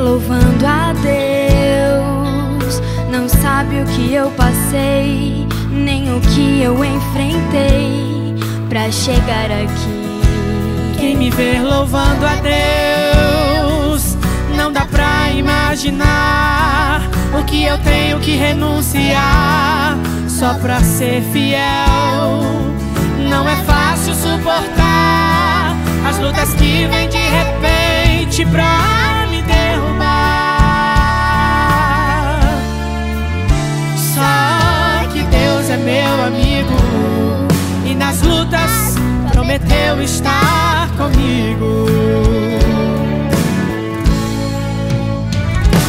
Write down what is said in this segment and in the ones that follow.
louvando a Deus. Não sabe o que eu passei, nem o que eu enfrentei pra chegar aqui. Quem me vê louvando a Deus, não dá pra imaginar o que eu tenho que renunciar só pra ser fiel. Não é fácil suportar as lutas que vêm de repente pra nas lutas prometeu estar comigo.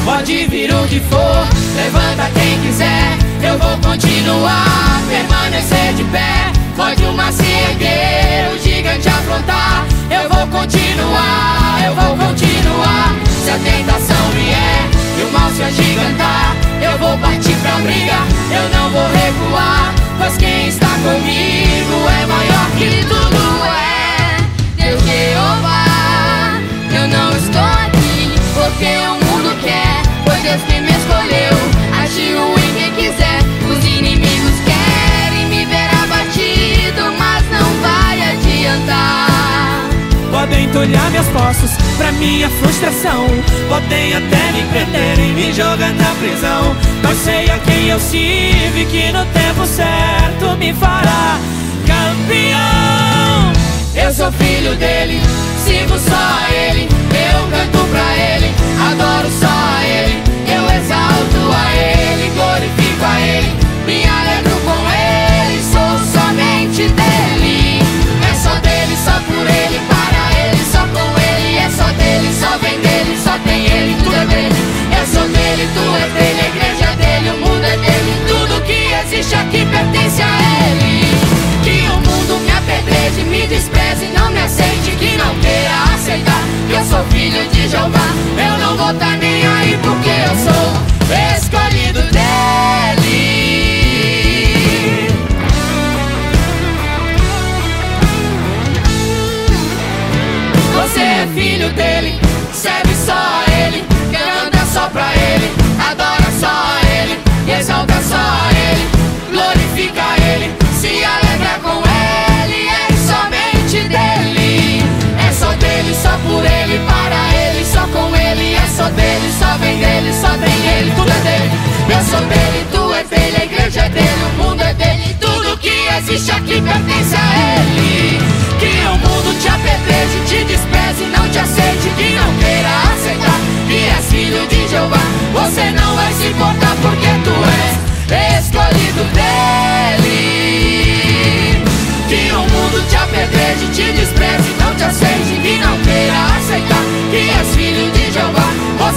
Pode vir o que for, levanta quem quiser. Eu vou continuar, permanecer de pé. Pode uma se erguer, o gigante afrontar. Eu vou continuar, eu vou continuar. Se a tentação vier e o mal se agigantar, eu vou partir pra briga, eu não vou recuar. Pois quem está comigo Podem entulhar meus poços pra minha frustração. Podem até me prenderem, me jogar na prisão. Mas sei a quem eu sirvo que no tempo certo me fará. Eu sou filho dele, sigo só a ele. Filho dele, serve só a ele, canta só pra ele, adora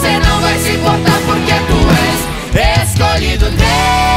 Você não vai se importar porque tu és escolhido dele.